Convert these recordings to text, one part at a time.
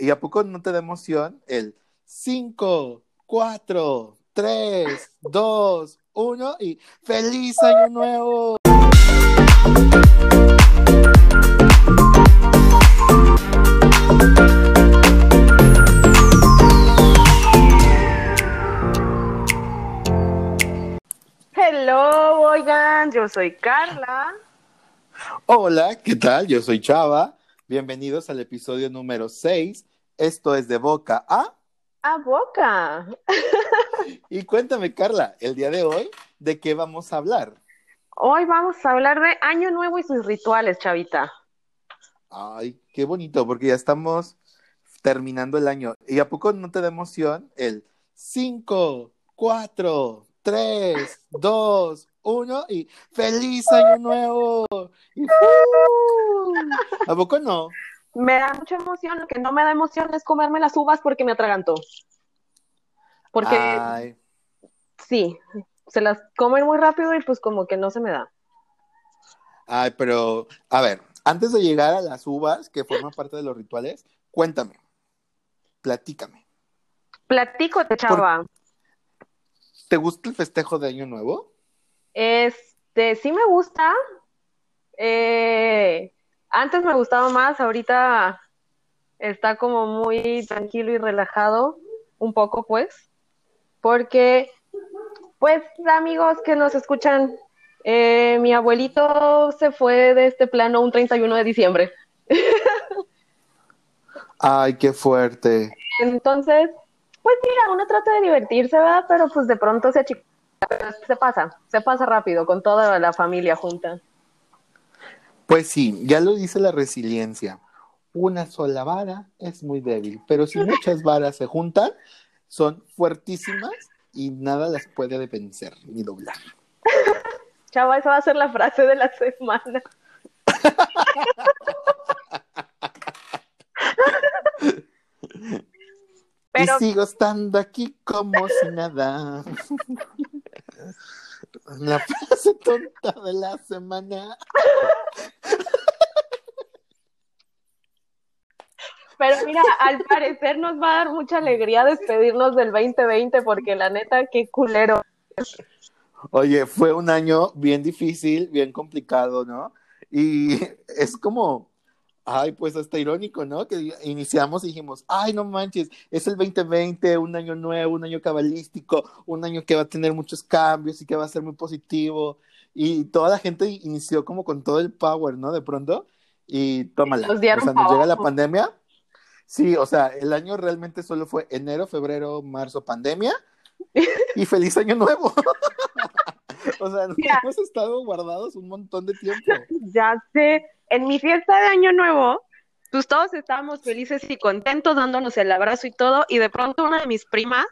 ¿Y a poco no te da emoción el 5, 4, 3, 2, 1 y feliz año nuevo? Hello, oigan, yo soy Carla. Hola, ¿qué tal? Yo soy Chava. Bienvenidos al episodio número 6. Esto es de boca a... A boca. Y cuéntame, Carla, el día de hoy, ¿de qué vamos a hablar? Hoy vamos a hablar de Año Nuevo y sus rituales, Chavita. Ay, qué bonito, porque ya estamos terminando el año. ¿Y a poco no te da emoción el 5, 4, 3, 2, 1 y feliz año nuevo? Y, ¡uh! ¿A poco no? Me da mucha emoción, lo que no me da emoción es comerme las uvas porque me atragantó. Porque Ay, sí, se las comen muy rápido y pues como que no se me da. ay, pero, a ver, antes de llegar a las uvas que forman parte de los rituales, cuéntame, platícame. Platícote, Chava. ¿Te gusta el festejo de año nuevo? Este, sí me gusta. Eh, antes me gustaba más, ahorita está como muy tranquilo y relajado, un poco pues, porque, pues amigos que nos escuchan, eh, mi abuelito se fue de este plano un 31 de diciembre. Ay, qué fuerte. Entonces, pues mira, uno trata de divertirse, ¿verdad? Pero pues de pronto se achica, se pasa, se pasa rápido con toda la familia junta. Pues sí, ya lo dice la resiliencia. Una sola vara es muy débil, pero si muchas varas se juntan, son fuertísimas y nada las puede vencer ni doblar. Chava, esa va a ser la frase de la semana. Pero Y sigo estando aquí como si nada. La frase tonta de la semana. Pero mira, al parecer nos va a dar mucha alegría despedirnos del 2020 porque la neta, qué culero. Oye, fue un año bien difícil, bien complicado, ¿no? Y es como, ay, pues hasta irónico, ¿no? Que iniciamos y dijimos, ay, no manches, es el 2020, un año nuevo, un año cabalístico, un año que va a tener muchos cambios y que va a ser muy positivo. Y toda la gente inició como con todo el power, ¿no? De pronto. Y tómala. Nos dieron o sea, nos llega la pandemia. Sí, o sea, el año realmente solo fue enero, febrero, marzo, pandemia. Y feliz año nuevo. o sea, nos Mira. hemos estado guardados un montón de tiempo. Ya sé, en mi fiesta de Año Nuevo, pues todos estábamos felices y contentos dándonos el abrazo y todo, y de pronto una de mis primas,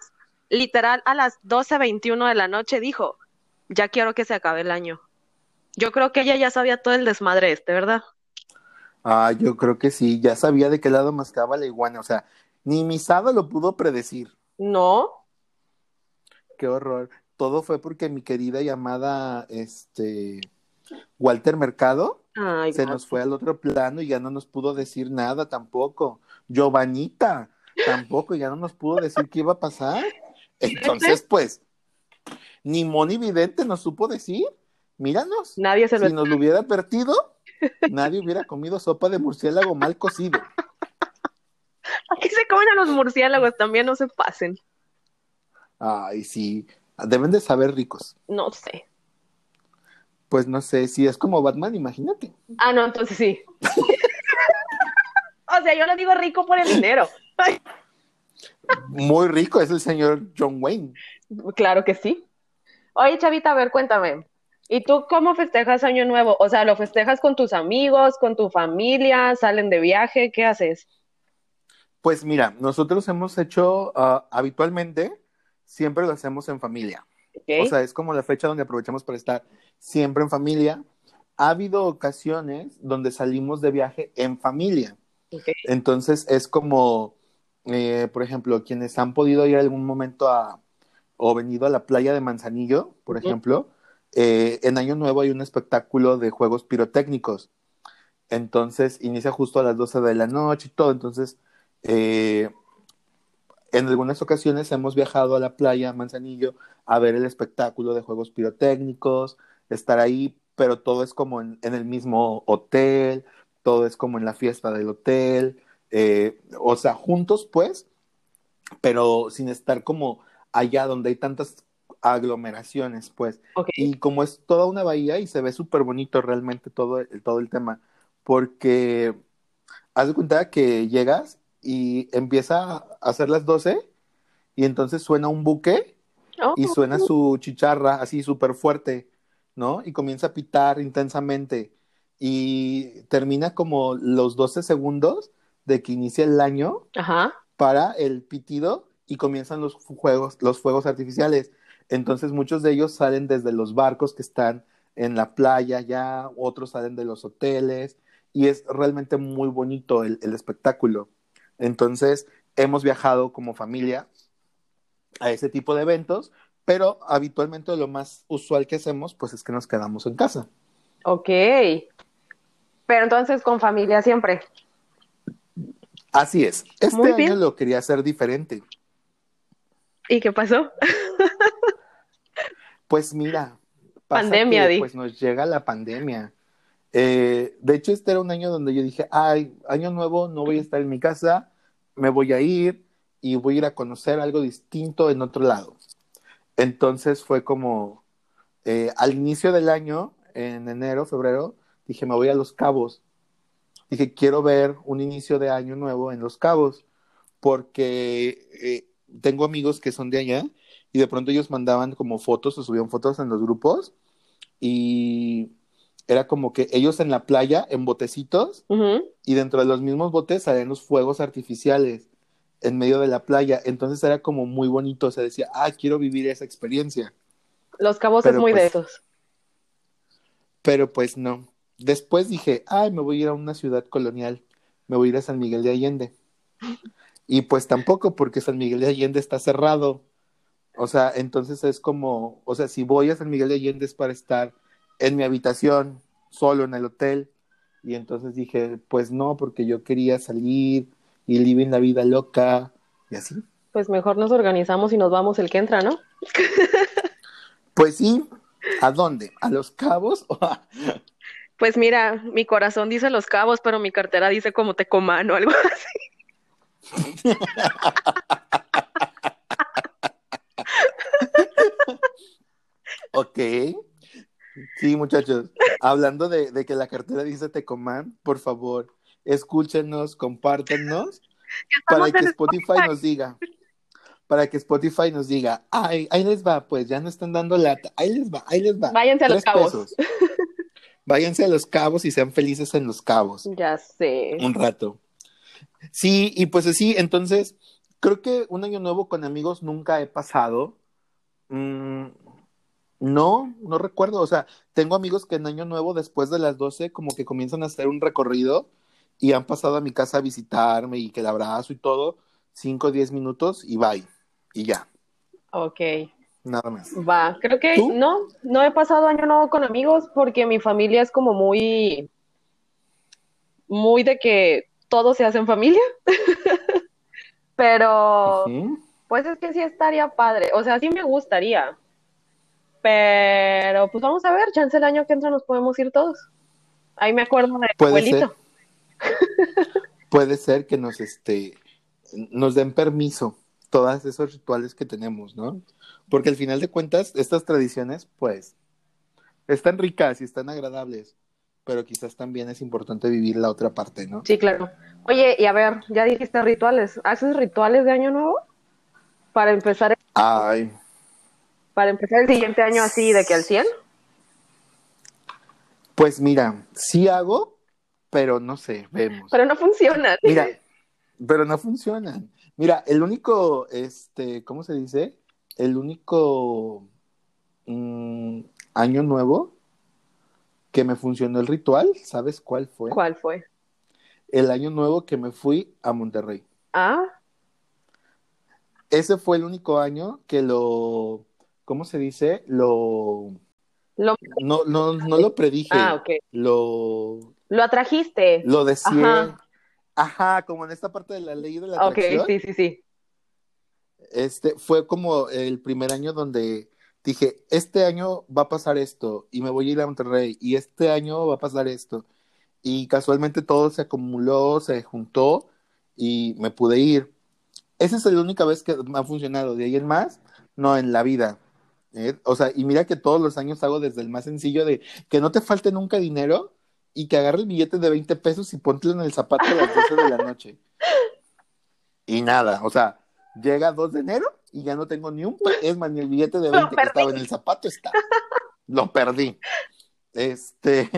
literal a las 12.21 de la noche, dijo, ya quiero que se acabe el año. Yo creo que ella ya sabía todo el desmadre este, ¿verdad? Ah, yo creo que sí, ya sabía de qué lado mascaba la iguana, o sea, ni Misada lo pudo predecir. No, Qué horror. Todo fue porque mi querida llamada, este, Walter Mercado, Ay, se no. nos fue al otro plano y ya no nos pudo decir nada tampoco. Giovanita, tampoco, ya no nos pudo decir qué iba a pasar. Entonces, pues, ni Moni Vidente nos supo decir. Míranos. nadie se lo Si nos lo hubiera advertido, nadie hubiera comido sopa de murciélago mal cocido. Aquí se comen a los murciélagos, también no se pasen. Ay, sí, deben de saber ricos. No sé. Pues no sé, si es como Batman, imagínate. Ah, no, entonces sí. o sea, yo lo digo rico por el dinero. Muy rico es el señor John Wayne. claro que sí. Oye, Chavita, a ver, cuéntame. ¿Y tú cómo festejas Año Nuevo? O sea, ¿lo festejas con tus amigos, con tu familia? ¿Salen de viaje? ¿Qué haces? Pues mira, nosotros hemos hecho ah, habitualmente, siempre lo hacemos en familia. O sea, es como la fecha donde aprovechamos para estar siempre en familia. Ha habido ocasiones donde salimos de viaje en familia. ok. Entonces es como, eh, por ejemplo, quienes han podido ir algún momento a, o venido a la playa de Manzanillo, por ejemplo, eh, en Año Nuevo hay un espectáculo de juegos pirotécnicos. Entonces inicia justo a las 12 de la noche y todo. Entonces Eh, en algunas ocasiones hemos viajado a la playa Manzanillo a ver el espectáculo de juegos pirotécnicos, estar ahí, pero todo es como en, el mismo hotel, todo es como en la fiesta del hotel, eh, o sea, juntos pues, pero sin estar como allá donde hay tantas aglomeraciones, pues. Y como es toda una bahía y se ve súper bonito realmente todo el, todo el tema, porque haz de cuenta que llegas y empieza a hacer las 12 y entonces suena un buque Oh, y suena su chicharra así súper fuerte, ¿no? Y comienza a pitar intensamente y termina como los 12 segundos de que inicia el año Ajá. para el pitido y comienzan los juegos, los fuegos artificiales. Entonces muchos de ellos salen desde los barcos que están en la playa ya, otros salen de los hoteles y es realmente muy bonito el, el espectáculo. Entonces hemos viajado como familia a ese tipo de eventos, pero habitualmente lo más usual que hacemos pues es que nos quedamos en casa. Ok. Pero entonces con familia siempre. Así es. Este año lo quería hacer diferente. ¿Y qué pasó? Pues mira, pasa Pandemia, que, di. pues nos llega la pandemia. Eh, de hecho, este era un año donde yo dije, ay, año nuevo, no voy a estar en mi casa, me voy a ir y voy a ir a conocer algo distinto en otro lado. Entonces fue como, eh, al inicio del año, en enero, febrero, dije, me voy a Los Cabos. Dije, quiero ver un inicio de año nuevo en Los Cabos, porque eh, tengo amigos que son de allá y de pronto ellos mandaban como fotos o subían fotos en los grupos y era como que ellos en la playa, en botecitos, y dentro de los mismos botes salían los fuegos artificiales en medio de la playa. Entonces era como muy bonito, se decía, ah, quiero vivir esa experiencia. Los cabos Pero es muy de pues- esos. Pero pues no. Después dije, ay, me voy a ir a una ciudad colonial, me voy a ir a San Miguel de Allende. Y pues tampoco, porque San Miguel de Allende está cerrado. O sea, entonces es como, o sea, si voy a San Miguel de Allende es para estar en mi habitación, solo en el hotel. Y entonces dije, pues no, porque yo quería salir y vivir la vida loca y así. Pues mejor nos organizamos y nos vamos el que entra, ¿no? Pues sí, ¿a dónde? ¿A Los Cabos? o a- Pues mira, mi corazón dice Los Cabos, pero mi cartera dice como Tecomán o algo así. Ok. Sí, muchachos. Hablando de, de que la cartera dice Tecomán, por favor, escúchenos, compártenos para que Spotify nos diga. Para que Spotify nos diga, ay, ahí les va, pues ya no están dando lata. Ahí les va, ahí les va. Váyanse a Los Cabos. pesos. Váyanse a los cabos y sean felices en los cabos. Ya sé. Un rato. Sí, y pues así, entonces, creo que un año nuevo con amigos nunca he pasado. Mm, no, no recuerdo. O sea, tengo amigos que en año nuevo, después de las 12, como que comienzan a hacer un recorrido y han pasado a mi casa a visitarme y que el abrazo y todo, 5 o 10 minutos y bye. Y ya, Ok. nada más. Va, creo que ¿Tú? no, no he pasado año nuevo con amigos porque mi familia es como muy, muy de que todo se hace en familia. Pero, pues es que sí estaría padre, o sea, sí me gustaría. Pero, pues vamos a ver, chance el año que entra nos podemos ir todos. Ahí me acuerdo de Puede abuelito. Puede ser que nos, este, nos den permiso todas esos rituales que tenemos, ¿no? Porque al final de cuentas, estas tradiciones, pues, están ricas y están agradables, pero quizás también es importante vivir la otra parte, ¿no? Sí, claro. Oye, y a ver, ya dijiste rituales. ¿Haces rituales de año nuevo? Para empezar, Ay, para empezar el siguiente año así de que al 100. pues mira, sí hago, pero no sé, vemos. Pero no funciona. Mira, pero no funcionan. Mira, el único, este, ¿cómo se dice? El único mm, año nuevo que me funcionó el ritual, ¿sabes cuál fue? ¿Cuál fue? El año nuevo que me fui a Monterrey. Ah, Ese fue el único año que lo, ¿cómo se dice? Lo, lo, no, no, no lo predije, ah, ok. lo, Lo atrajiste. lo deseé. Ajá. Ajá, como en esta parte de la ley de la Ok, atracción. sí, sí, sí. Este fue como el primer año donde dije, este año va a pasar esto y me voy a ir a Monterrey y este año va a pasar esto. Y casualmente todo se acumuló, se juntó y me pude ir. Esa es la única vez que me ha funcionado. De ahí en más, no en la vida. ¿Eh? O sea, y mira que todos los años hago desde el más sencillo de que no te falte nunca dinero y que agarre el billete de 20 pesos y póntelo en el zapato a las 12 de la noche. Y nada, o sea, llega 2 de enero y ya no tengo ni un es más, ni el billete de Lo 20 que estaba en el zapato está. Lo perdí. Este,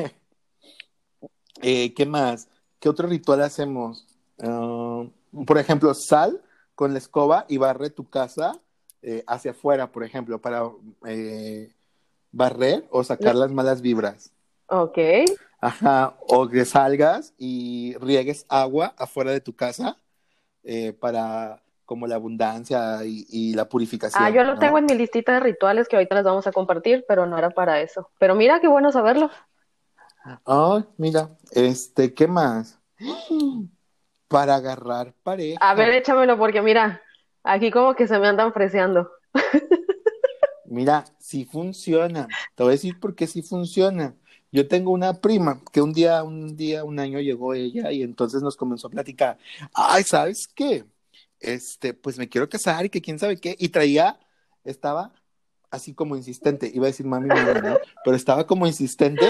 eh, ¿qué más? ¿Qué otro ritual hacemos? Ah, por ejemplo, sal con la escoba y barre tu casa eh, hacia afuera, por ejemplo, para eh, barrer o sacar las malas vibras. Ok. Ajá, o que salgas y riegues agua afuera de tu casa eh, para como la abundancia y, y la purificación. Ah, yo lo ¿no? tengo en mi listita de rituales que ahorita les vamos a compartir, pero no era para eso. Pero mira qué bueno saberlo. Ay, mira, este, ¿qué más? Para agarrar pareja. A ver, échamelo porque mira, aquí como que se me andan freseando. Mira, sí funciona. Te voy a decir por qué sí funciona. Yo tengo una prima que un día, un día, un año llegó ella y entonces nos comenzó a platicar. Ay, ¿sabes qué? Este, pues me quiero casar y que quién sabe qué. Y traía, estaba así como insistente. Iba a decir mami, mami, ¿no? Pero estaba como insistente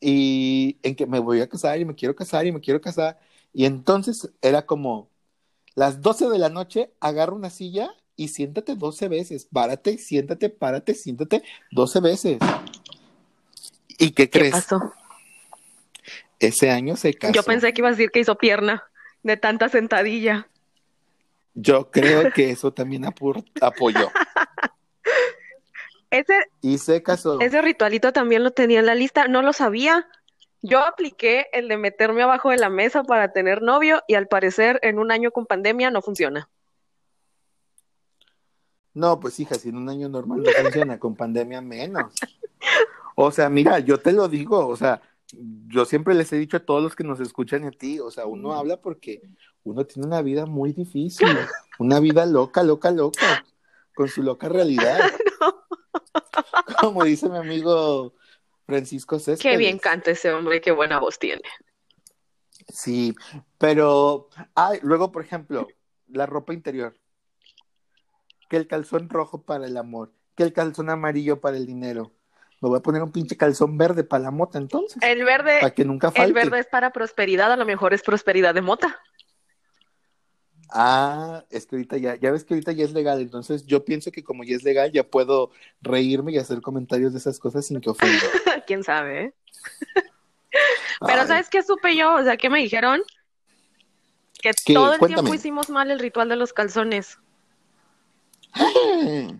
y en que me voy a casar y me quiero casar y me quiero casar. Y entonces era como las 12 de la noche, agarra una silla y siéntate 12 veces. Párate, siéntate, párate, siéntate 12 veces. ¿Y qué ¿Qué crees? pasó? Ese año se casó. Yo pensé que iba a decir que hizo pierna de tanta sentadilla. Yo creo que eso también apoyó. Ese, Y se casó. ese ritualito también lo tenía en la lista, no lo sabía. Yo apliqué el de meterme abajo de la mesa para tener novio y al parecer en un año con pandemia no funciona. No, pues hija, si en un año normal no funciona, con pandemia menos. O sea, mira, yo te lo digo, o sea, yo siempre les he dicho a todos los que nos escuchan y a ti, o sea, uno habla porque uno tiene una vida muy difícil, una vida loca, loca, loca, con su loca realidad. Como dice mi amigo Francisco Céspedes. Qué bien canta ese hombre, qué buena voz tiene. Sí, pero, ay, luego, por ejemplo, la ropa interior. Que el calzón rojo para el amor, que el calzón amarillo para el dinero. Me voy a poner un pinche calzón verde para la mota entonces, El verde, para que nunca falte. el verde es para prosperidad, a lo mejor es prosperidad de mota. Ah, es que ahorita ya, ya ves que ahorita ya es legal, entonces yo pienso que como ya es legal, ya puedo reírme y hacer comentarios de esas cosas sin que ofenda. Quién sabe, ¿eh? Pero Ay, ¿sabes qué supe yo? O sea, ¿qué me dijeron? Que ¿Qué? todo el Cuéntame. tiempo hicimos mal el ritual de los calzones.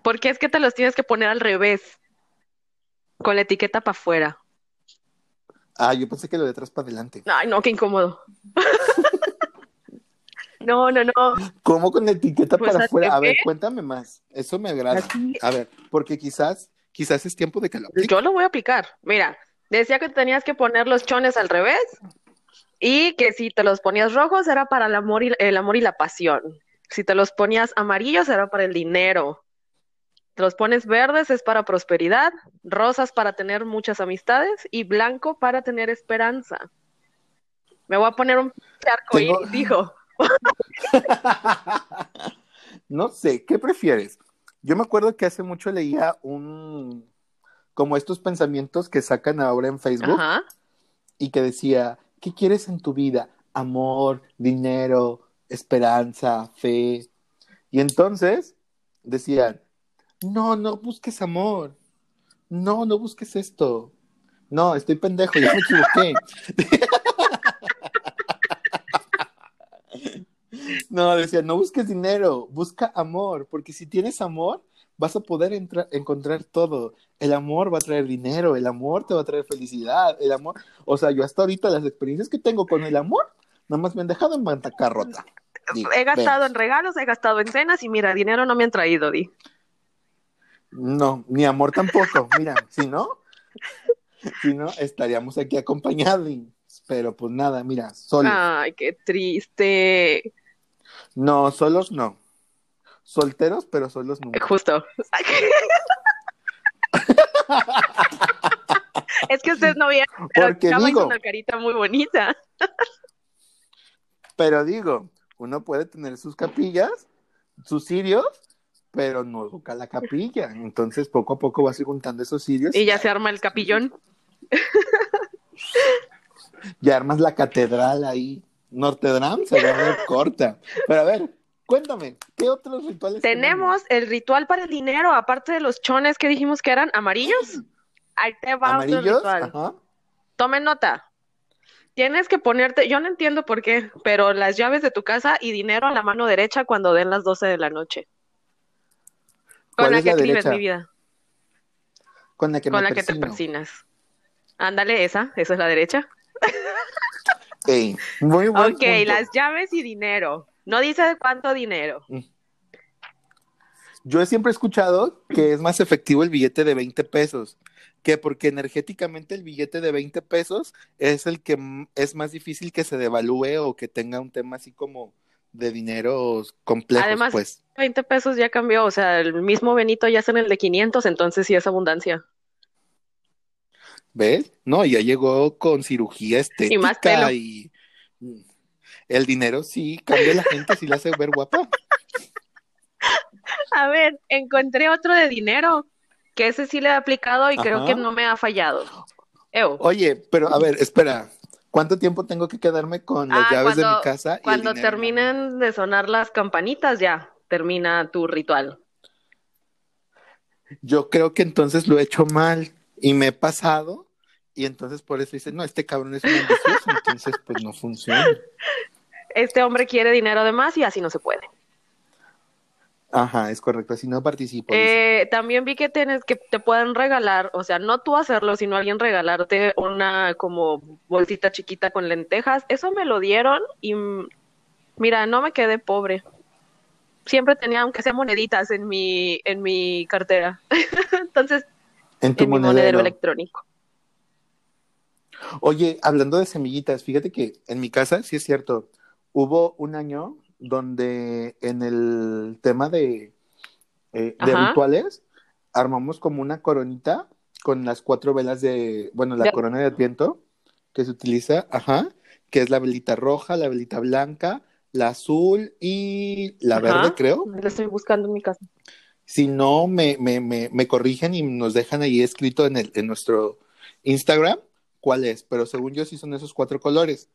Porque es que te los tienes que poner al revés, con la etiqueta para afuera. Ah, yo pensé que lo de atrás para adelante. Ay, no, qué incómodo. No, no, no. ¿Cómo con etiqueta Pues, para ¿al afuera? A ver, cuéntame más. Eso me agrada. A ver, porque quizás, quizás es tiempo de que lo aplique. Yo lo voy a aplicar. Mira, decía que tenías que poner los chones al revés y que si te los ponías rojos era para el amor y, el amor y la pasión. Si te los ponías amarillos era para el dinero. Te los pones verdes es para prosperidad, rosas para tener muchas amistades y blanco para tener esperanza. Me voy a poner un charco Tengo- dijo. No sé, ¿qué prefieres? Yo me acuerdo que hace mucho leía un, como estos pensamientos que sacan ahora en Facebook Ajá. y que decía, ¿qué quieres en tu vida? Amor, dinero, esperanza, fe. Y entonces decían, no, no busques amor. No, no busques esto. No, estoy pendejo, ya me equivoqué. No, decía, no busques dinero, busca amor, porque si tienes amor, vas a poder encontrar todo. El amor va a traer dinero, el amor te va a traer felicidad, el amor. O sea, yo hasta ahorita las experiencias que tengo con el amor, nada más me han dejado en bancarrota. Digo, He gastado en regalos, he gastado en cenas y mira, dinero no me han traído, di. No, ni amor tampoco. Mira, si no, si no, estaríamos aquí acompañados. pero pues nada, mira, solos. Ay, qué triste. No, solos no. Solteros, pero solos nunca. Justo. es que ustedes no vieron, pero Porque digo- una carita muy bonita. Pero digo, uno puede tener sus capillas, sus cirios, pero no toca la capilla. Entonces, poco a poco vas juntando esos cirios Y ya se arma el capillón. y armas la catedral ahí. Notre Dame se va a ver corta. Pero a ver, cuéntame, ¿qué otros rituales Tenemos el ritual para el dinero, aparte de los chones que dijimos que eran amarillos. Ahí te va otro ¿Amarillos? ritual. Ajá. Tomen nota. Tienes que ponerte, yo no entiendo por qué, pero las llaves de tu casa y dinero a la mano derecha cuando den las 12 de la noche. Con ¿Cuál la es que la escribes mi vida, Con la que con me la que te persinas. Ándale, esa, esa es la derecha. Ey, muy buen Ok, punto. las llaves y dinero. No dice cuánto dinero. Yo siempre he escuchado que es más efectivo el billete de 20 pesos, que porque energéticamente el billete de 20 pesos es el que es más difícil que se devalúe o que tenga un tema así como de dineros complejos, Además- pues. 20 pesos ya cambió, o sea, el mismo Benito ya es en el de 500, entonces sí es abundancia. ¿Ves? No, ya llegó con cirugía estética Y más pelo. y el dinero sí cambia a la gente, sí la hace ver guapa. A ver, encontré otro de dinero, que ese sí le he aplicado y creo que no me ha fallado. Ew. Oye, pero a ver, espera. ¿Cuánto tiempo tengo que quedarme con las Ah, llaves de mi casa? y Cuando terminen de sonar las campanitas, ya termina tu ritual. Yo creo que entonces lo he hecho mal y me he pasado y entonces por eso dice, no, este cabrón es un ambicioso, entonces pues no funciona. Este hombre quiere dinero de más y así no se puede. Ajá, es correcto, así no participo. Eh, también vi que tienes que te pueden regalar, o sea, no tú hacerlo, sino alguien regalarte una como bolsita chiquita con lentejas. Eso me lo dieron y mm, mira, no me quedé pobre. Siempre tenía aunque sea moneditas en mi en mi cartera. Entonces, en tu en mi monedero monedero. electrónico. Oye, hablando de semillitas, fíjate que en mi casa, sí es cierto, hubo un año donde en el tema de, eh, de rituales armamos como una coronita con las cuatro velas de, bueno, la De- corona de Adviento que se utiliza, ajá, que es la velita roja, la velita blanca, la azul y la Ajá. verde, creo. Lo estoy buscando en mi casa. Si no, me, me, me, me corrigen y nos dejan ahí escrito en, el, en nuestro Instagram cuál es, pero según yo sí son esos cuatro colores.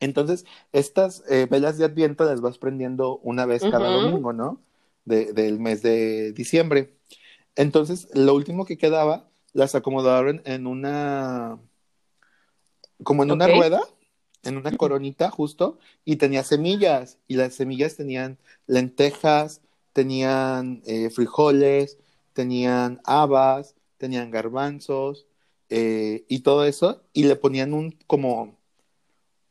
Entonces, estas eh, velas de Adviento las vas prendiendo una vez cada Ujú. domingo, ¿no? De- del mes de diciembre. Entonces, lo último que quedaba, las acomodaron en una, como en una Ok. rueda, en una coronita justo, y tenía semillas, y las semillas tenían lentejas, tenían eh, frijoles, tenían habas, tenían garbanzos, eh, y todo eso, y le ponían un como,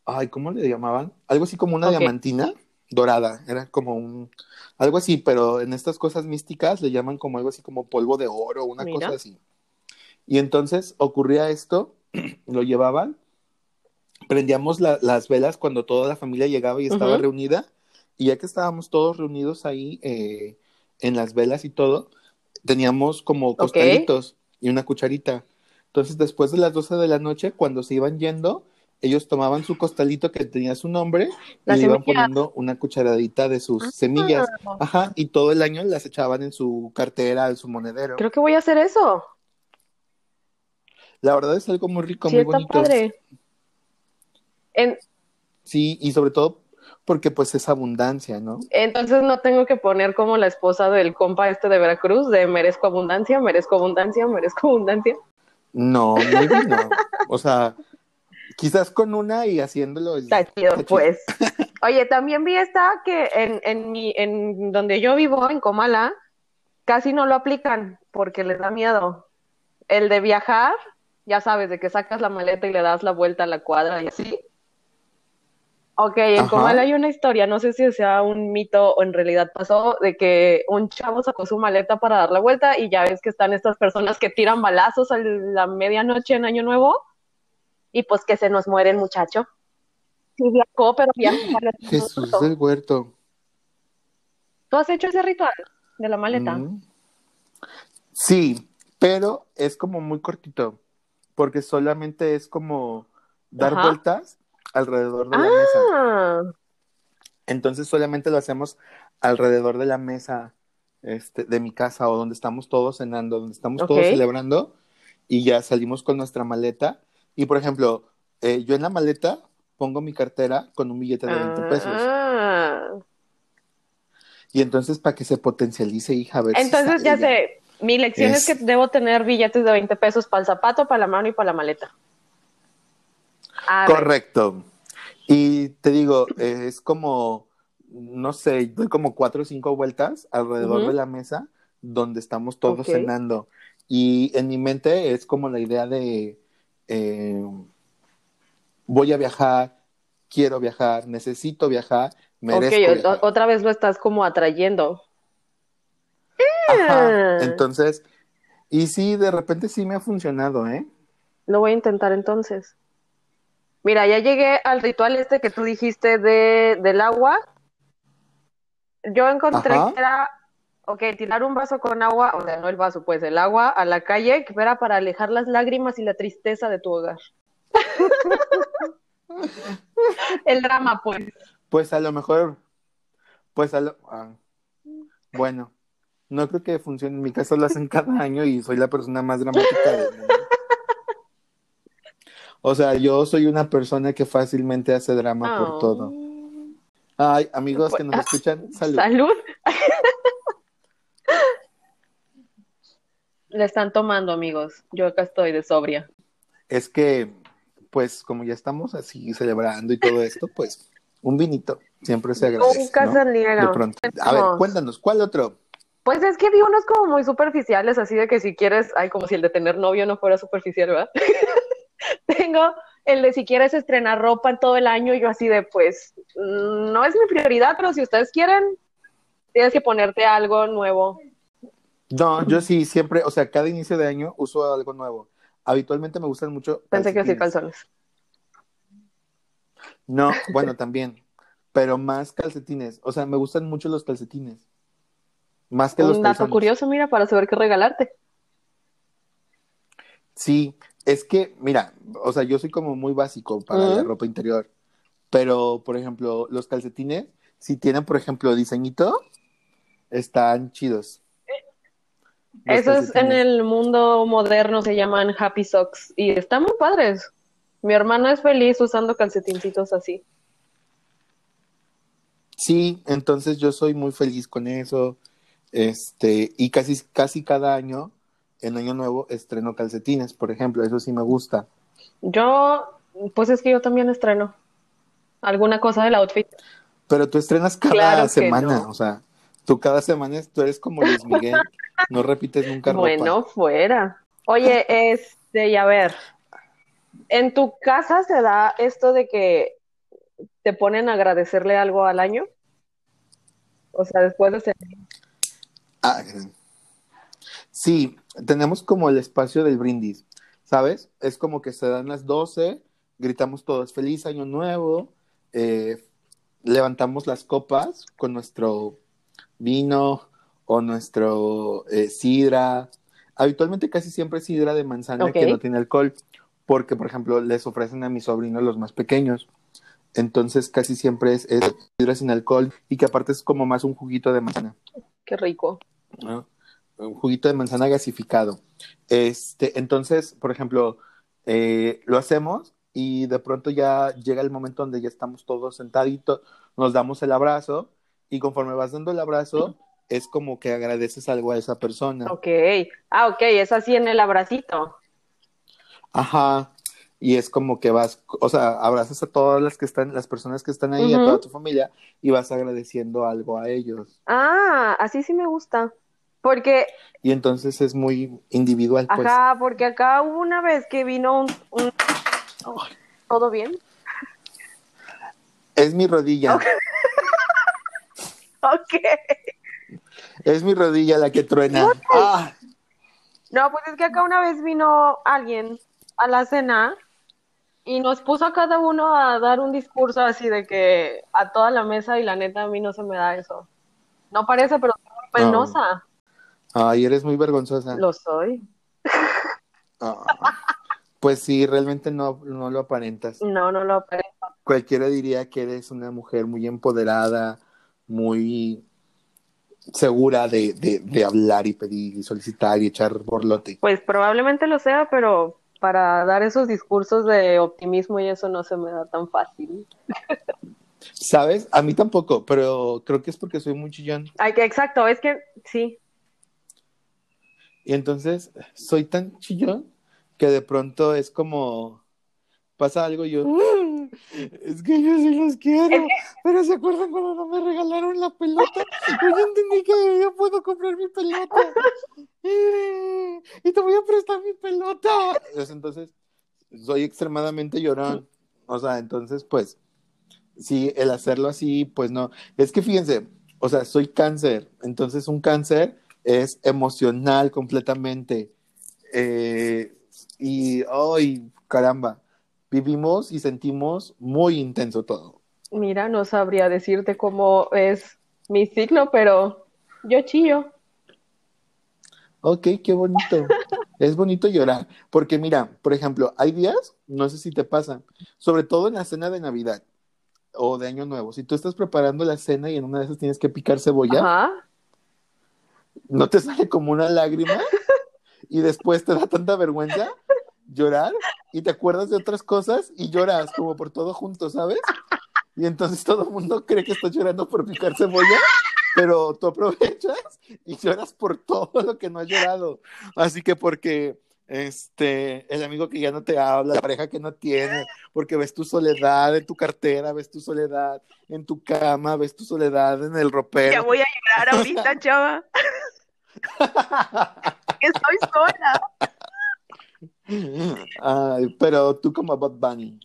ay, ¿cómo le llamaban? Algo así como una diamantina dorada, era como un, algo así, pero en estas cosas místicas le llaman como algo así como polvo de oro, una Mira. cosa así. Y entonces ocurría esto, lo llevaban, prendíamos la- las velas cuando toda la familia llegaba y estaba reunida, y ya que estábamos todos reunidos ahí eh, en las velas y todo, teníamos como costalitos y una cucharita. Entonces, después de las 12 de la noche, cuando se iban yendo, ellos tomaban su costalito que tenía su nombre y le iban poniendo una cucharadita de sus Ah. semillas. Ajá, y todo el año las echaban en su cartera, en su monedero. Creo que voy a hacer eso. La verdad es algo muy rico, Sí, muy está bonito. padre. En- Sí, y sobre todo porque pues es abundancia, ¿no? entonces no tengo que poner como la esposa del compa este de Veracruz, de merezco abundancia, merezco abundancia, merezco abundancia. No, no. O sea, quizás con una y haciéndolo. está chido. pues. Oye, también vi esta que en, en mi, en donde yo vivo, en Comala, casi no lo aplican porque les da miedo. El de viajar, ya sabes, de que sacas la maleta y le das la vuelta a la cuadra y así. Ok, en Ajá. Comala hay una historia, no sé si sea un mito o en realidad pasó, de que un chavo sacó su maleta para dar la vuelta y ya ves que están estas personas que tiran balazos a la medianoche en Año Nuevo. Y pues que se nos muere el muchacho. Sí, viajó, pero viajó. Jesús del huerto. ¿Tú has hecho ese ritual de la maleta? Mm. Sí, pero es como muy cortito, porque solamente es como dar Ajá. vueltas alrededor de la mesa. Ah, Entonces solamente lo hacemos alrededor de la mesa este, de mi casa o donde estamos todos cenando, donde estamos todos celebrando y ya salimos con nuestra maleta. Y por ejemplo, eh, yo en la maleta pongo mi cartera con un billete de 20 pesos. ah. Y entonces para que se potencialice, hija, a ver Entonces ya sé, mi lección es... Es- que debo tener billetes de 20 pesos para el zapato, para la mano y para la maleta. A Correcto. Y te digo, eh, es como, no sé, doy como cuatro o cinco vueltas alrededor de la mesa donde estamos todos cenando. Y en mi mente es como la idea de, eh, voy a viajar, quiero viajar, necesito viajar, merezco ok, viajar. otra vez lo estás como atrayendo. Ajá. Ah. Entonces, y sí, de repente sí me ha funcionado, ¿eh? Lo voy a intentar entonces. Mira, ya llegué al ritual este que tú dijiste de, del agua. Yo encontré Ajá. que era, ok, tirar un vaso con agua, o sea, no el vaso, pues el agua a la calle, que era para alejar las lágrimas y la tristeza de tu hogar. el drama, pues. Pues a lo mejor, pues a lo, ah, bueno, no creo que funcione. En mi caso lo hacen cada año y soy la persona más dramática del mundo. O sea, yo soy una persona que fácilmente hace drama por Oh. todo. Ay, amigos que nos Pues, escuchan, salud. Salud. Le están tomando, amigos. Yo acá estoy de sobria. Es que, pues, como ya estamos así celebrando y todo esto, pues, un vinito siempre se agradece, Nunca ¿no? se niega. De pronto. A ver, cuéntanos, ¿cuál otro? Pues es que vi unos como muy superficiales, así de que si quieres, ay, como si el de tener novio no fuera superficial, ¿verdad? Tengo el de si quieres estrenar ropa en todo el año, yo así de, pues, no es mi prioridad, pero si ustedes quieren, tienes que ponerte algo nuevo. No, yo sí, siempre, o sea, cada inicio de año uso algo nuevo. Habitualmente me gustan mucho. Pensé que así calzones. No, bueno, también, pero más calcetines. O sea, me gustan mucho los calcetines. Más que los Un dato calzones. curioso, mira, para saber qué regalarte. Sí, es que, mira, o sea, yo soy como muy básico para la ropa interior. Pero, por ejemplo, los calcetines, si tienen, por ejemplo, diseñito, están chidos. Los Esos en el mundo moderno se llaman happy socks y están muy padres. Mi hermana es feliz usando calcetincitos así. Sí, entonces yo soy muy feliz con eso. Este, y casi, casi cada año, en Año Nuevo, estreno calcetines, por ejemplo, eso sí me gusta. Yo, pues es que yo también estreno alguna cosa del outfit. Pero tú estrenas cada Claro semana, no. o sea, tú cada semana tú eres como Luis Miguel, no repites nunca ropa. Bueno, fuera. Oye, este, y a ver, ¿en tu casa se da esto de que te ponen a agradecerle algo al año? O sea, después de ser... Ah, sí, tenemos como el espacio del brindis, ¿sabes? Es como que se dan las 12, gritamos todos feliz año nuevo, eh, levantamos las copas con nuestro vino o nuestro eh, sidra. Habitualmente casi siempre es sidra de manzana que no tiene alcohol, porque por ejemplo les ofrecen a mis sobrinos los más pequeños. Entonces casi siempre es, es sidra sin alcohol y que aparte es como más un juguito de manzana. Qué rico. ¿no? Un juguito de manzana gasificado. Este, entonces, por ejemplo, eh, lo hacemos y de pronto ya llega el momento donde ya estamos todos sentaditos, nos damos el abrazo y conforme vas dando el abrazo, es como que agradeces algo a esa persona. Ok. Ah, ok, es así en el abracito. Ajá. Y es como que vas, o sea, abrazas a todas las que están, las personas que están ahí, a toda tu familia, y vas agradeciendo algo a ellos. Ah, así sí me gusta. Porque, Y entonces es muy individual, pues. ajá, porque acá hubo una vez que vino un, un- ¿Todo bien? Es mi rodilla. Ok. Ok. Es mi rodilla la que truena. Ah, No, pues es que acá una vez vino alguien a la cena Y nos puso a cada uno a dar un discurso así de que a toda la mesa y la neta a mí no se me da eso. No parece, pero soy muy penosa. Ay, eres muy vergonzosa. Lo soy. Ah, Pues sí, realmente no, no lo aparentas. No, no lo aparento. Cualquiera diría que eres una mujer muy empoderada, muy segura de, de, de hablar y pedir y solicitar y echar borlote. Pues probablemente lo sea, pero para dar esos discursos de optimismo y eso no se me da tan fácil. ¿Sabes? A mí tampoco, pero creo que es porque soy muy chillón. Ay, que exacto, es que sí. Y entonces soy tan chillón que de pronto es como pasa algo y yo "Ah, es que yo sí los quiero pero se acuerdan cuando no me regalaron la pelota yo entendí que yo puedo comprar mi pelota y te voy a prestar mi pelota. Entonces soy extremadamente llorón. O sea entonces pues sí el hacerlo así pues no. Es que fíjense o sea soy cáncer. Entonces un cáncer es emocional completamente eh, y, ay, caramba, vivimos y sentimos muy intenso todo. Mira, no sabría decirte cómo es mi signo, pero yo chillo. Ok, qué bonito. Es bonito llorar, porque mira, por ejemplo, hay días, no sé si te pasa, sobre todo en la cena de Navidad o de Año Nuevo, si tú estás preparando la cena y en una de esas tienes que picar cebolla, Ajá. ¿No te sale como una lágrima? Y después te da tanta vergüenza llorar y te acuerdas de otras cosas y lloras como por todo junto, ¿sabes? Y entonces todo el mundo cree que estás llorando por picar cebolla, pero tú aprovechas y lloras por todo lo que no has llorado. Así que porque este, el amigo que ya no te habla, la pareja que no tiene, porque ves tu soledad en tu cartera, ves tu soledad en tu cama, ves tu soledad en el Ya ropero. voy a llorar ahorita, chava. Estoy sola. Ay, pero tú como Bob Bunny.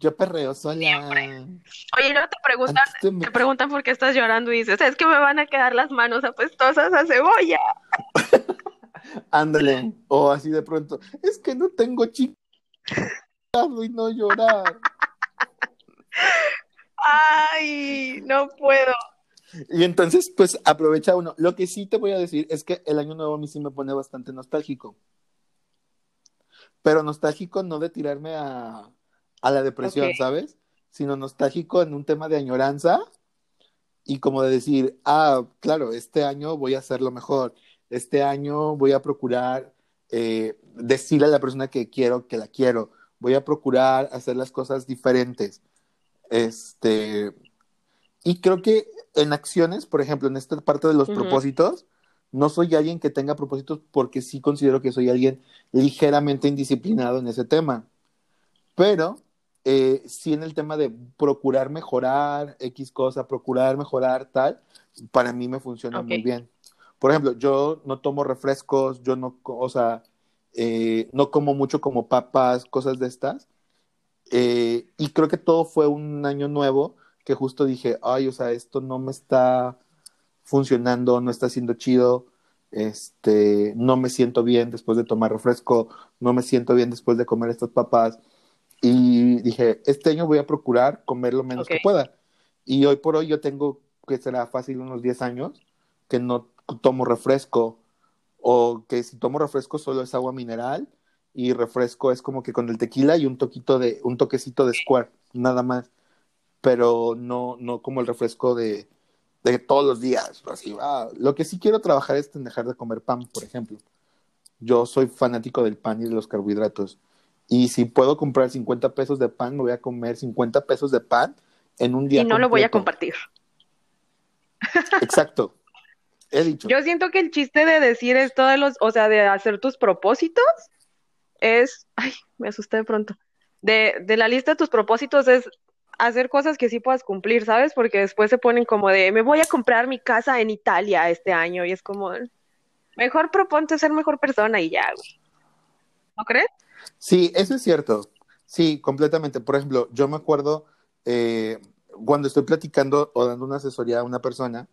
Yo perreo sola. Oye, no te preguntan, me- te preguntan por qué estás llorando y dices, es que me van a quedar las manos apestosas a cebolla. Ándale. O así de pronto. Es que no tengo chico y no llorar. Ay, no puedo. Y entonces, pues aprovecha uno. Lo que sí te voy a decir es que el año nuevo a mí sí me pone bastante nostálgico. Pero nostálgico no de tirarme a, a la depresión, Ok. ¿sabes? Sino nostálgico en un tema de añoranza y como de decir, ah, claro, este año voy a hacerlo mejor. Este año voy a procurar eh, decirle a la persona que quiero que la quiero. Voy a procurar hacer las cosas diferentes. Este, y creo que en acciones, por ejemplo, en esta parte de los Ujú. propósitos, no soy alguien que tenga propósitos porque sí considero que soy alguien ligeramente indisciplinado en ese tema. Pero eh, sí en el tema de procurar mejorar X cosa, procurar mejorar tal, para mí me funciona Ok. muy bien. Por ejemplo, yo no tomo refrescos, yo no, o sea, eh, no como mucho como papas, cosas de estas. Eh, y creo que todo fue un año nuevo que justo dije, ay, o sea, esto no me está funcionando, no está siendo chido, este, no me siento bien después de tomar refresco, no me siento bien después de comer estas papas. Y dije, este año voy a procurar comer lo menos que pueda. Y hoy por hoy yo tengo, que será fácil, unos 10 años, que no tomo refresco, o que si tomo refresco solo es agua mineral, y refresco es como que con el tequila y un toquito de, un toquecito de square, nada más. Pero no, no como el refresco de, de todos los días. Así, Lo que sí quiero trabajar es en dejar de comer pan, por ejemplo. Yo soy fanático del pan y de los carbohidratos. Y si puedo comprar 50 pesos de pan, me voy a comer 50 pesos de pan en un día. Y no lo voy a compartir. Exacto. He dicho. Yo siento que el chiste de decir esto de los, o sea, de hacer tus propósitos es, ay, me asusté de pronto. De, de la lista de tus propósitos es hacer cosas que sí puedas cumplir, ¿sabes? Porque después se ponen como de, me voy a comprar mi casa en Italia este año y es como, mejor proponte ser mejor persona y ya, güey. ¿No crees? Sí, eso es cierto. Sí, completamente. Por ejemplo, yo me acuerdo eh, cuando estoy platicando o dando una asesoría a una persona,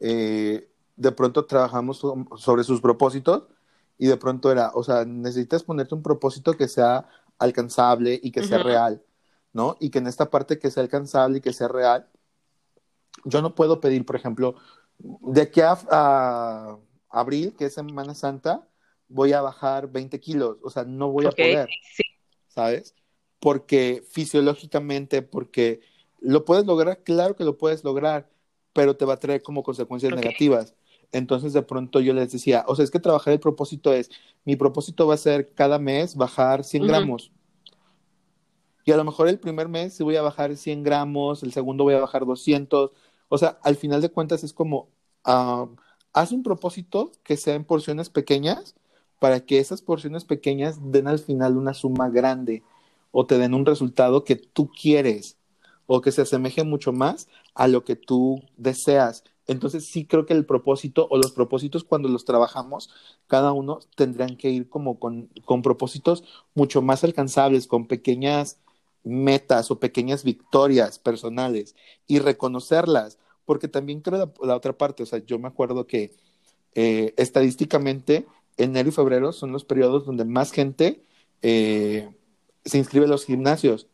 eh, de pronto trabajamos so- sobre sus propósitos y de pronto era, o sea, necesitas ponerte un propósito que sea alcanzable y que sea real, ¿no? Y que en esta parte que sea alcanzable y que sea real, yo no puedo pedir, por ejemplo, de aquí a, a abril, que es Semana Santa, voy a bajar 20 kilos, o sea, no voy a poder, sí. ¿sabes? Porque fisiológicamente, porque lo puedes lograr, claro que lo puedes lograr, pero te va a traer como consecuencias negativas. Entonces de pronto yo les decía, o sea, es que trabajar el propósito es, mi propósito va a ser cada mes bajar 100 Ujú. gramos. Y a lo mejor el primer mes sí voy a bajar 100 gramos, el segundo voy a bajar 200. O sea, al final de cuentas es como, ah, haz un propósito que sea en porciones pequeñas para que esas porciones pequeñas den al final una suma grande o te den un resultado que tú quieres o que se asemeje mucho más a lo que tú deseas. Entonces sí creo que el propósito o los propósitos cuando los trabajamos, cada uno tendrían que ir como con, con propósitos mucho más alcanzables, con pequeñas metas o pequeñas victorias personales y reconocerlas, porque también creo la, la otra parte, o sea, yo me acuerdo que eh, estadísticamente enero y febrero son los periodos donde más gente eh, se inscribe a los gimnasios,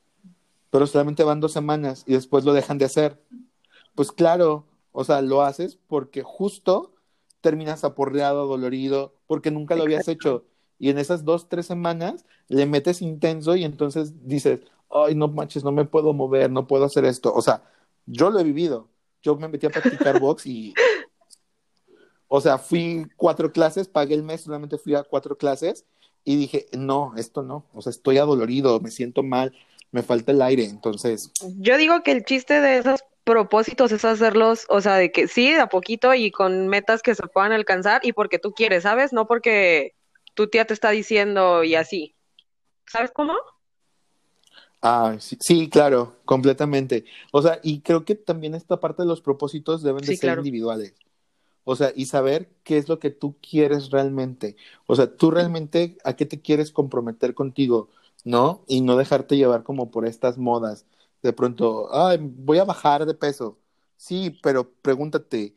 pero solamente van dos semanas y después lo dejan de hacer. Pues claro, o sea, lo haces porque justo terminas aporreado, dolorido, porque nunca lo habías hecho. Y en esas dos, tres semanas le metes intenso y entonces dices, ay, no manches, no me puedo mover, no puedo hacer esto. O sea, yo lo he vivido. Yo me metí a practicar box y, o sea, fui cuatro clases, pagué el mes, solamente fui a cuatro clases y dije, no, esto no. O sea, estoy adolorido, me siento mal, me falta el aire. Entonces, Yo digo que el chiste de esos propósitos es hacerlos, o sea, de que sí, de a poquito y con metas que se puedan alcanzar y porque tú quieres, ¿sabes? No porque tu tía te está diciendo y así. ¿Sabes cómo? Ah, sí, sí, claro, completamente. O sea, y creo que también esta parte de los propósitos deben de Sí, ser claro. individuales. O sea, y saber qué es lo que tú quieres realmente. O sea, tú realmente a qué te quieres comprometer contigo, ¿no? Y no dejarte llevar como por estas modas. De pronto, ay, voy a bajar de peso. Sí, pero pregúntate,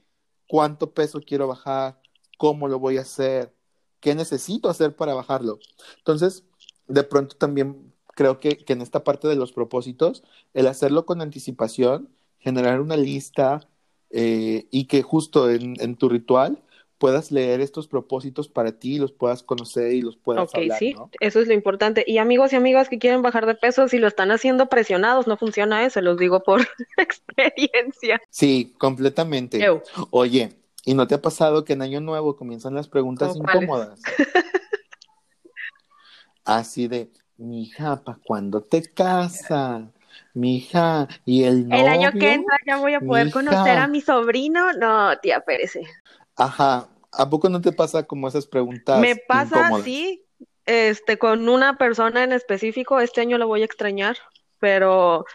¿cuánto peso quiero bajar? ¿Cómo lo voy a hacer? ¿Qué necesito hacer para bajarlo? Entonces, de pronto también creo que, que en esta parte de los propósitos, el hacerlo con anticipación, generar una lista eh, y que justo en, en, tu ritual puedas leer estos propósitos para ti, los puedas conocer y los puedas Ok, hablar, sí, ¿no? eso es lo importante. Y amigos y amigas que quieren bajar de peso, si lo están haciendo presionados, no funciona eso, los digo por experiencia. Sí, completamente. Ew. Oye, ¿y no te ha pasado que en Año Nuevo comienzan las preguntas incómodas? Así de, mija, ¿para cuándo te casas? Mija, ¿y el novio? El año que entra ya voy a poder Mija. conocer a mi sobrino. No, tía Pérez. Ajá, ¿a poco no te pasa como esas preguntas Me pasa, incómodas? sí, este, con una persona en específico, este año lo voy a extrañar, pero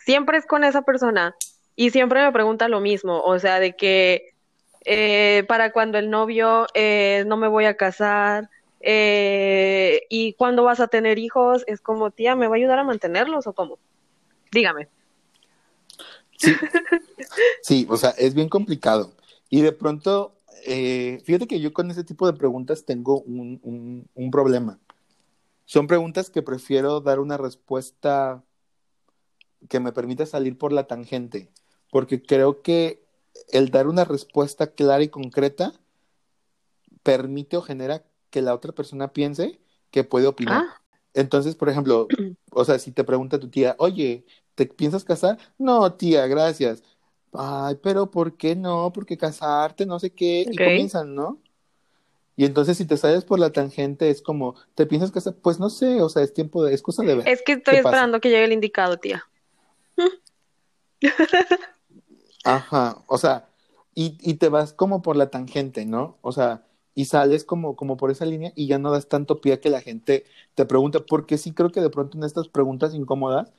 siempre es con esa persona y siempre me pregunta lo mismo, o sea, de que eh, para cuando el novio eh, no me voy a casar eh, y cuándo vas a tener hijos, es como, tía, ¿me va a ayudar a mantenerlos o cómo? Dígame. Sí, sí, o sea, es bien complicado. Y de pronto, eh, fíjate que yo con ese tipo de preguntas tengo un, un, un problema. Son preguntas que prefiero dar una respuesta que me permita salir por la tangente, porque creo que el dar una respuesta clara y concreta permite o genera que la otra persona piense que puede opinar. Ah, Entonces, por ejemplo, o sea, si te pregunta tu tía, oye, ¿te piensas casar? No, tía, gracias. Ay, pero ¿por qué no? Porque casarte, no sé qué, y comienzan, ¿no? Y entonces si te sales por la tangente es como, ¿te piensas casar? Pues no sé, o sea, es tiempo de, es cosa de ver. es que estoy ¿Qué pasa? esperando que llegue el indicado, tía. Ajá, o sea, y, y te vas como por la tangente, ¿no? O sea, y sales como, como por esa línea y ya no das tanto pie a que la gente te pregunte, porque sí creo que de pronto en estas preguntas incómodas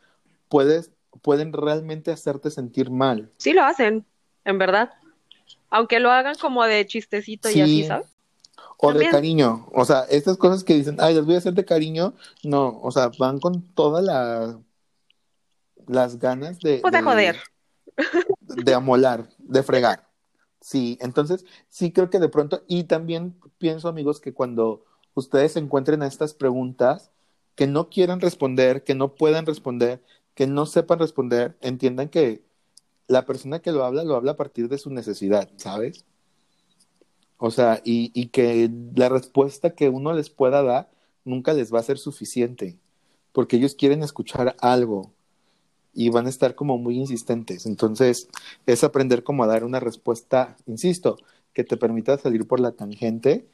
puedes, pueden realmente hacerte sentir mal. Sí lo hacen, en verdad. Aunque lo hagan como de chistecito y Sí. así, ¿sabes? O de cariño, o sea, estas cosas que dicen, ay, las voy a hacer de cariño, no, o sea, van con toda la las ganas de, Pues de de- joder. de amolar, de fregar. Sí, entonces sí creo que de pronto, y también pienso, amigos, que cuando ustedes encuentren estas preguntas, que no quieran responder, que no puedan responder, que no sepan responder, entiendan que la persona que lo habla lo habla a partir de su necesidad, ¿sabes? O sea, y, y que la respuesta que uno les pueda dar nunca les va a ser suficiente, porque ellos quieren escuchar algo y van a estar como muy insistentes. Entonces, es aprender como a dar una respuesta, insisto, que te permita salir por la tangente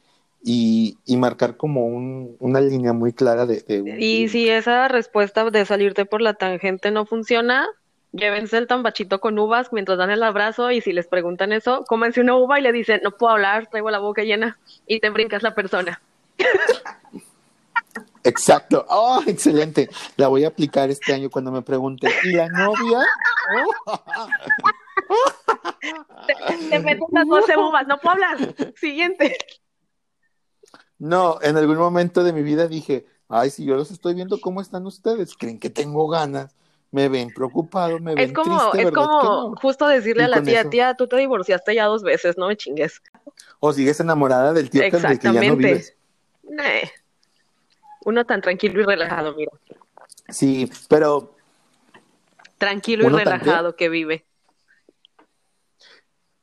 y, y marcar como un, una línea muy clara de, de un- Y si esa respuesta de salirte por la tangente no funciona, llévense el tambachito con uvas mientras dan el abrazo y si les preguntan eso, cómense una uva y le dicen, no puedo hablar, traigo la boca llena y te brincas la persona. Exacto. Oh, excelente. La voy a aplicar este año cuando me pregunten. ¿Y la novia? Te, te metes las 12 uvas, no puedo hablar. Siguiente. No, en algún momento de mi vida dije, ay, si yo los estoy viendo, ¿cómo están ustedes? ¿Creen que tengo ganas? Me ven preocupado, me ven Es como, triste, es ¿verdad como que no? justo decirle a la tía, eso- tía, tú te divorciaste ya dos veces, no me chingues. O sigues enamorada del tío el que ya no vives. Eh, Uno tan tranquilo y relajado, mira. Sí, pero Tranquilo y relajado que vive.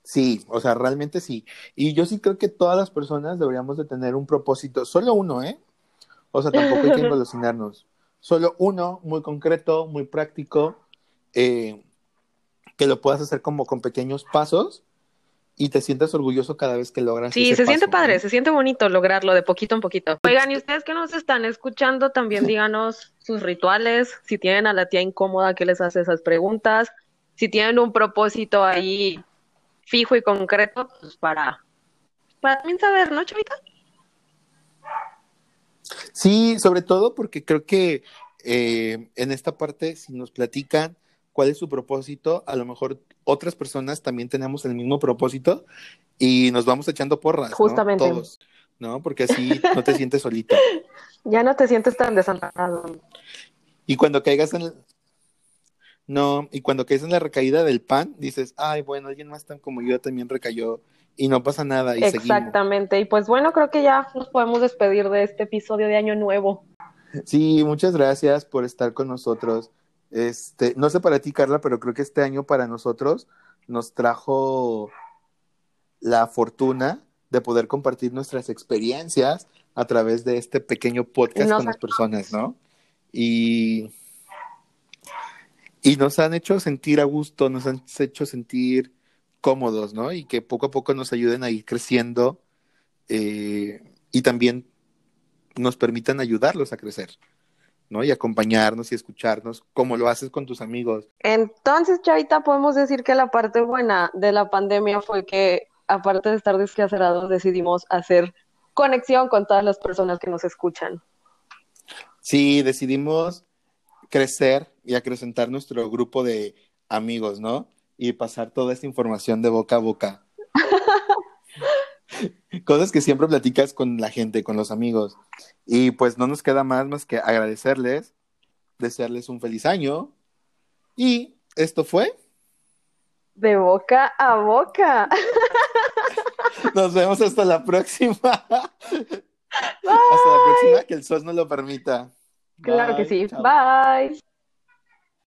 sí, o sea, realmente sí. Y yo sí creo que todas las personas deberíamos de tener un propósito, solo uno, ¿eh? O sea, tampoco hay que engolosinarnos. Solo uno, muy concreto, muy práctico, eh, que lo puedas hacer como con pequeños pasos y te sientas orgulloso cada vez que logras Sí, ese se siente padre, ¿no? se siente bonito lograrlo de poquito en poquito. Oigan, y ustedes que nos están escuchando, también díganos sus rituales, si tienen a la tía incómoda que les hace esas preguntas, si tienen un propósito ahí fijo y concreto, pues para, para también saber, ¿no, chavita? Sí, sobre todo porque creo que eh, en esta parte, si nos platican cuál es su propósito, a lo mejor otras personas también tenemos el mismo propósito y nos vamos echando porras, ¿no? Justamente. Todos, ¿no? Porque así no te sientes solito. Ya no te sientes tan desamparado. Y cuando caigas en... No, y cuando caes en la recaída del pan, dices, ay, bueno, alguien más tan como yo también recayó y no pasa nada y seguimos. Exactamente. Y pues bueno, creo que ya nos podemos despedir de este episodio de Año Nuevo. Sí, muchas gracias por estar con nosotros. Este, no sé para ti, Carla, pero creo que este año para nosotros nos trajo la fortuna de poder compartir nuestras experiencias a través de este pequeño podcast Nos con las personas, ¿no? Y, y nos han hecho sentir a gusto, nos han hecho sentir cómodos, ¿no? Y que poco a poco nos ayuden a ir creciendo eh, y también nos permitan ayudarlos a crecer, ¿no? Y acompañarnos y escucharnos como lo haces con tus amigos. Entonces, Chavita, podemos decir que la parte buena de la pandemia fue que, aparte de estar descacerados, decidimos hacer conexión con todas las personas que nos escuchan. Sí, decidimos crecer y acrecentar nuestro grupo de amigos, ¿no? Y pasar toda esta información de boca a boca. Cosas que siempre platicas con la gente, con los amigos. Y pues no nos queda más más que agradecerles, desearles un feliz año. Y esto fue. De boca a boca. Nos vemos hasta la próxima. Hasta la próxima, que el sol nos lo permita. Claro que sí. chao. Bye.